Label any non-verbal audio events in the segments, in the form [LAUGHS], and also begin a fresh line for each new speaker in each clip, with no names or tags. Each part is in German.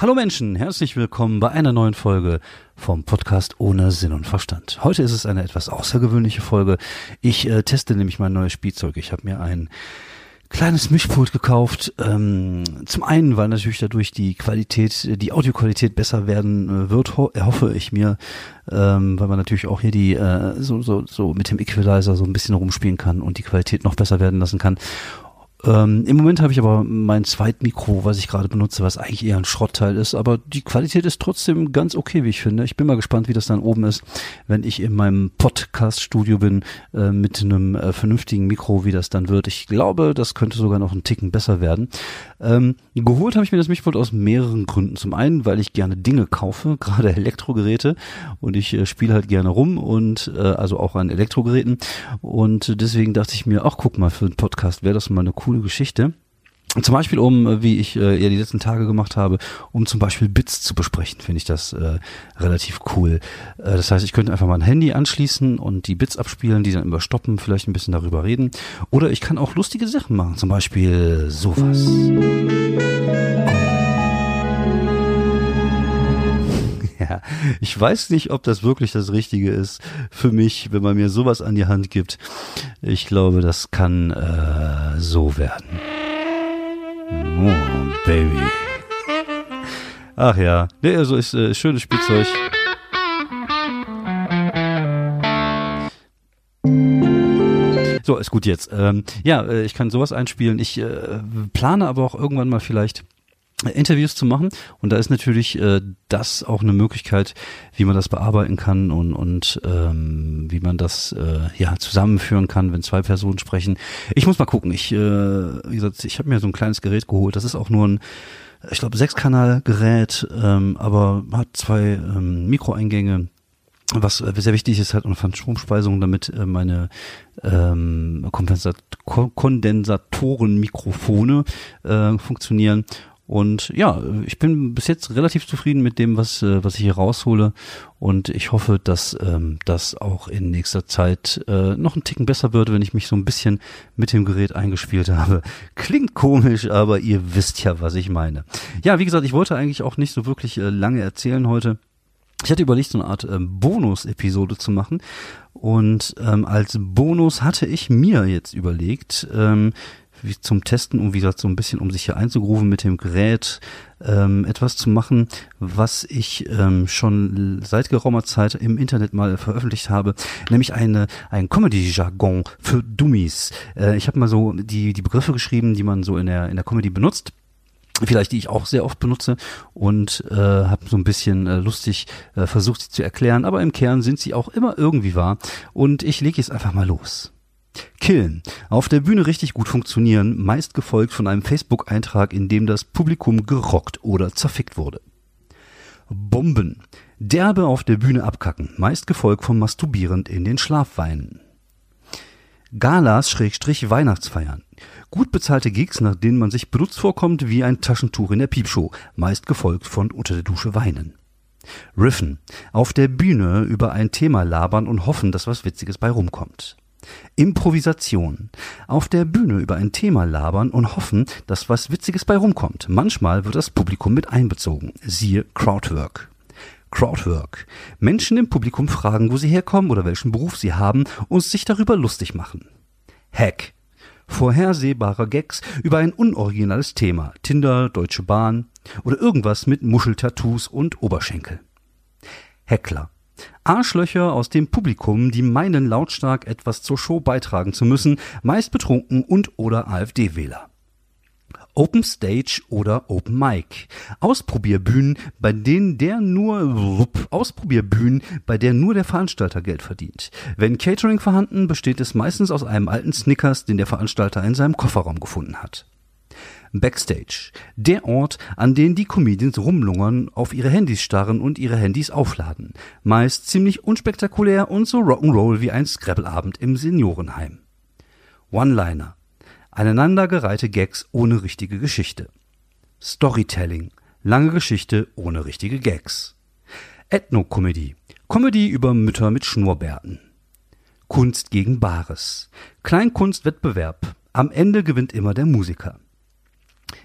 Hallo Menschen, herzlich willkommen bei einer neuen Folge vom Podcast ohne Sinn und Verstand. Heute ist es eine etwas außergewöhnliche Folge. Ich äh, teste nämlich mein neues Spielzeug. Ich habe mir ein kleines Mischpult gekauft. Ähm, zum einen, weil natürlich dadurch die Qualität, die Audioqualität besser werden äh, wird, ho erhoffe ich mir, ähm, weil man natürlich auch hier die äh, so, so, so mit dem Equalizer so ein bisschen rumspielen kann und die Qualität noch besser werden lassen kann. Ähm, Im Moment habe ich aber mein Zweitmikro, was ich gerade benutze, was eigentlich eher ein Schrottteil ist, aber die Qualität ist trotzdem ganz okay, wie ich finde. Ich bin mal gespannt, wie das dann oben ist, wenn ich in meinem Podcast-Studio bin äh, mit einem äh, vernünftigen Mikro, wie das dann wird. Ich glaube, das könnte sogar noch einen Ticken besser werden. Ähm, geholt habe ich mir das Mischpult aus mehreren Gründen. Zum einen, weil ich gerne Dinge kaufe, [LAUGHS] gerade Elektrogeräte und ich äh, spiele halt gerne rum und äh, also auch an Elektrogeräten und deswegen dachte ich mir, ach guck mal, für einen Podcast wäre das mal eine coole coole Geschichte. Zum Beispiel, um, wie ich äh, ja die letzten Tage gemacht habe, um zum Beispiel Bits zu besprechen, finde ich das äh, relativ cool. Äh, das heißt, ich könnte einfach mal ein Handy anschließen und die Bits abspielen, die dann überstoppen, vielleicht ein bisschen darüber reden. Oder ich kann auch lustige Sachen machen, zum Beispiel sowas. Ich weiß nicht, ob das wirklich das Richtige ist für mich, wenn man mir sowas an die Hand gibt. Ich glaube, das kann äh, so werden. Oh, Baby. Ach ja, nee, also ist äh, schönes Spielzeug. So, ist gut jetzt. Ähm, ja, äh, ich kann sowas einspielen. Ich äh, plane aber auch irgendwann mal vielleicht Interviews zu machen. Und da ist natürlich äh, das auch eine Möglichkeit, wie man das bearbeiten kann und, und ähm, wie man das äh, ja zusammenführen kann, wenn zwei Personen sprechen. Ich muss mal gucken. Ich, äh, wie gesagt, ich habe mir so ein kleines Gerät geholt. Das ist auch nur ein, ich glaube, Sechskanalgerät, ähm, aber hat zwei ähm, Mikroeingänge was sehr wichtig ist, halt eine Phantomspeisung, damit äh, meine ähm, Kondensatorenmikrofone äh, funktionieren und ja, ich bin bis jetzt relativ zufrieden mit dem, was, äh, was ich hier raushole. Und ich hoffe, dass ähm, das auch in nächster Zeit äh, noch ein Ticken besser wird, wenn ich mich so ein bisschen mit dem Gerät eingespielt habe. Klingt komisch, aber ihr wisst ja, was ich meine. Ja, wie gesagt, ich wollte eigentlich auch nicht so wirklich äh, lange erzählen heute. Ich hatte überlegt, so eine Art ähm, Bonus-Episode zu machen. Und ähm, als Bonus hatte ich mir jetzt überlegt, ähm, wie zum Testen, um wie gesagt so ein bisschen, um sich hier einzugrufen mit dem Gerät, ähm, etwas zu machen, was ich ähm, schon seit geraumer Zeit im Internet mal veröffentlicht habe, nämlich eine ein Comedy-Jargon für Dummies. Äh, ich habe mal so die die Begriffe geschrieben, die man so in der in der Comedy benutzt vielleicht die ich auch sehr oft benutze und äh, habe so ein bisschen äh, lustig äh, versucht sie zu erklären, aber im Kern sind sie auch immer irgendwie wahr und ich lege jetzt einfach mal los. Killen. Auf der Bühne richtig gut funktionieren, meist gefolgt von einem Facebook-Eintrag, in dem das Publikum gerockt oder zerfickt wurde. Bomben. Derbe auf der Bühne abkacken, meist gefolgt vom Masturbierend in den Schlaf weinen. Galas Schrägstrich Weihnachtsfeiern. Gut bezahlte Gigs, nach denen man sich benutzt vorkommt wie ein Taschentuch in der Piepshow, meist gefolgt von unter der Dusche weinen. Riffen. Auf der Bühne über ein Thema labern und hoffen, dass was Witziges bei rumkommt. Improvisation. Auf der Bühne über ein Thema labern und hoffen, dass was Witziges bei rumkommt. Manchmal wird das Publikum mit einbezogen. Siehe Crowdwork. Crowdwork. Menschen im Publikum fragen, wo sie herkommen oder welchen Beruf sie haben und sich darüber lustig machen. Hack. Vorhersehbare Gags über ein unoriginales Thema. Tinder, Deutsche Bahn oder irgendwas mit Muscheltattoos und Oberschenkel. Heckler. Arschlöcher aus dem Publikum, die meinen lautstark etwas zur Show beitragen zu müssen, meist betrunken und oder AfD-Wähler. Open Stage oder Open Mic. Ausprobierbühnen, bei denen der nur Ausprobierbühnen, bei der nur der Veranstalter Geld verdient. Wenn Catering vorhanden, besteht es meistens aus einem alten Snickers, den der Veranstalter in seinem Kofferraum gefunden hat. Backstage. Der Ort, an dem die Comedians rumlungern, auf ihre Handys starren und ihre Handys aufladen. Meist ziemlich unspektakulär und so Rock'n'Roll wie ein Scrabble-Abend im Seniorenheim. One-Liner. Aneinandergereihte Gags ohne richtige Geschichte. Storytelling. Lange Geschichte ohne richtige Gags. Ethno-Comedy. Comedy über Mütter mit Schnurrbärten. Kunst gegen Bares. Kleinkunstwettbewerb. Am Ende gewinnt immer der Musiker.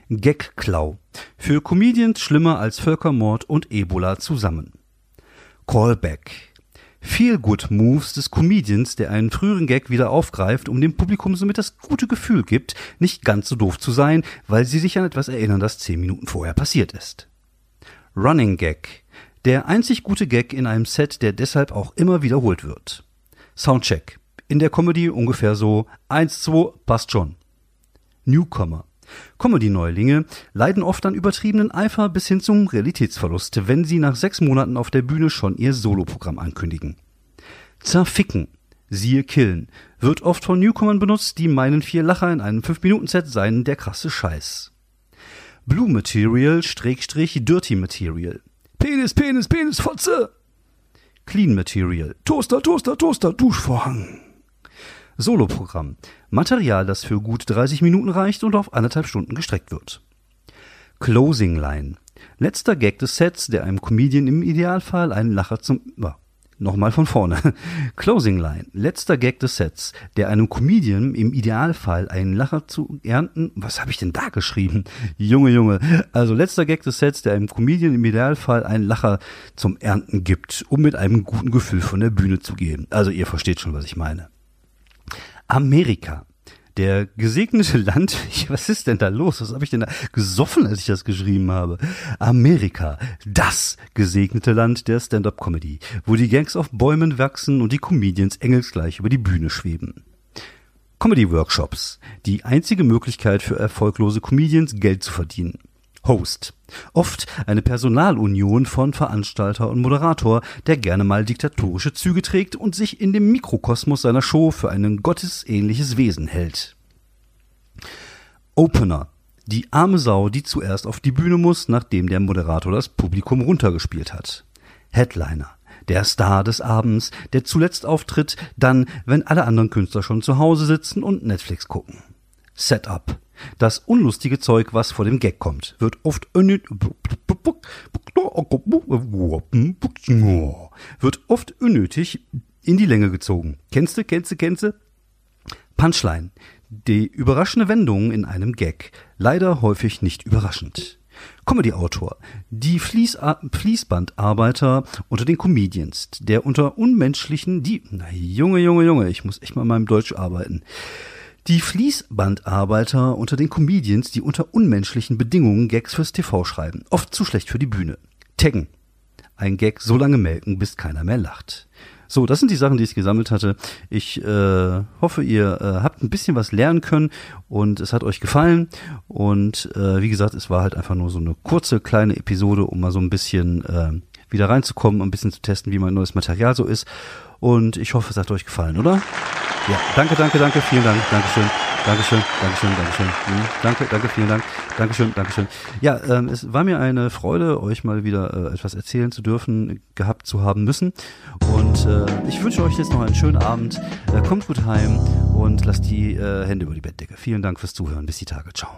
Gagklau. Für Comedians schlimmer als Völkermord und Ebola zusammen. Callback. Feel Good Moves des Comedians, der einen früheren Gag wieder aufgreift, um dem Publikum somit das gute Gefühl gibt, nicht ganz so doof zu sein, weil sie sich an etwas erinnern, das zehn Minuten vorher passiert ist. Running Gag. Der einzig gute Gag in einem Set, der deshalb auch immer wiederholt wird. Soundcheck. In der Comedy ungefähr so eins, zwei, passt schon. Newcomer. Comedy-Neulinge leiden oft an übertriebenen Eifer bis hin zum Realitätsverlust, wenn sie nach sechs Monaten auf der Bühne schon ihr Soloprogramm ankündigen. Zerficken, siehe Killen, wird oft von Newcomern benutzt, die meinen vier Lacher in einem 5-Minuten-Set seien der krasse Scheiß. Blue Material, Schrägstrich, Dirty Material. Penis, Penis, Penis, Fotze! Clean Material. Toaster, Toaster, Toaster, Duschvorhang. Soloprogramm. Material, das für gut 30 Minuten reicht und auf anderthalb Stunden gestreckt wird. Closing Line. Letzter Gag des Sets, der einem Comedian im Idealfall einen Lacher zum... Nochmal von vorne. [LAUGHS] Closing Line. Letzter Gag des Sets, der einem Comedian im Idealfall einen Lacher zu ernten. Was habe ich denn da geschrieben? [LAUGHS] Junge, Junge. Also letzter Gag des Sets, der einem Comedian im Idealfall einen Lacher zum Ernten gibt, um mit einem guten Gefühl von der Bühne zu gehen. Also ihr versteht schon, was ich meine. Amerika. Der gesegnete Land, [LAUGHS] was ist denn da los? Was habe ich denn da gesoffen, als ich das geschrieben habe? Amerika, das gesegnete Land der Stand-up-Comedy, wo die Gangs auf Bäumen wachsen und die Comedians engelsgleich über die Bühne schweben. Comedy-Workshops, die einzige Möglichkeit für erfolglose Comedians Geld zu verdienen. Host. Oft eine Personalunion von Veranstalter und Moderator, der gerne mal diktatorische Züge trägt und sich in dem Mikrokosmos seiner Show für ein gottesähnliches Wesen hält. Opener. Die arme Sau, die zuerst auf die Bühne muss, nachdem der Moderator das Publikum runtergespielt hat. Headliner. Der Star des Abends, der zuletzt auftritt, dann, wenn alle anderen Künstler schon zu Hause sitzen und Netflix gucken. Setup. Das unlustige Zeug, was vor dem Gag kommt, wird oft wird oft unnötig in die Länge gezogen. Kennst du, kennst du, kennst du? Punchline. Die überraschende Wendung in einem Gag. Leider häufig nicht überraschend. Comedy-Autor. Die Fließ Fließbandarbeiter unter den Comedians. Der unter unmenschlichen, die, na Junge, Junge, Junge, ich muss echt mal in meinem Deutsch arbeiten. Die Fließbandarbeiter unter den Comedians, die unter unmenschlichen Bedingungen Gags fürs TV schreiben. Oft zu schlecht für die Bühne. Taggen. Ein Gag so lange melken, bis keiner mehr lacht. So, das sind die Sachen, die ich gesammelt hatte. Ich äh, hoffe, ihr äh, habt ein bisschen was lernen können und es hat euch gefallen. Und äh, wie gesagt, es war halt einfach nur so eine kurze, kleine Episode, um mal so ein bisschen äh, wieder reinzukommen, ein bisschen zu testen, wie mein neues Material so ist. Und ich hoffe, es hat euch gefallen, oder? Ja, danke, danke, danke, vielen Dank, Dankeschön, Dankeschön, Dankeschön, Dankeschön, mhm, danke, danke, vielen Dank, Dankeschön, Dankeschön. Ja, ähm, es war mir eine Freude, euch mal wieder äh, etwas erzählen zu dürfen, gehabt zu haben müssen. Und äh, ich wünsche euch jetzt noch einen schönen Abend. Äh, kommt gut heim und lasst die äh, Hände über die Bettdecke. Vielen Dank fürs Zuhören. Bis die Tage. Ciao.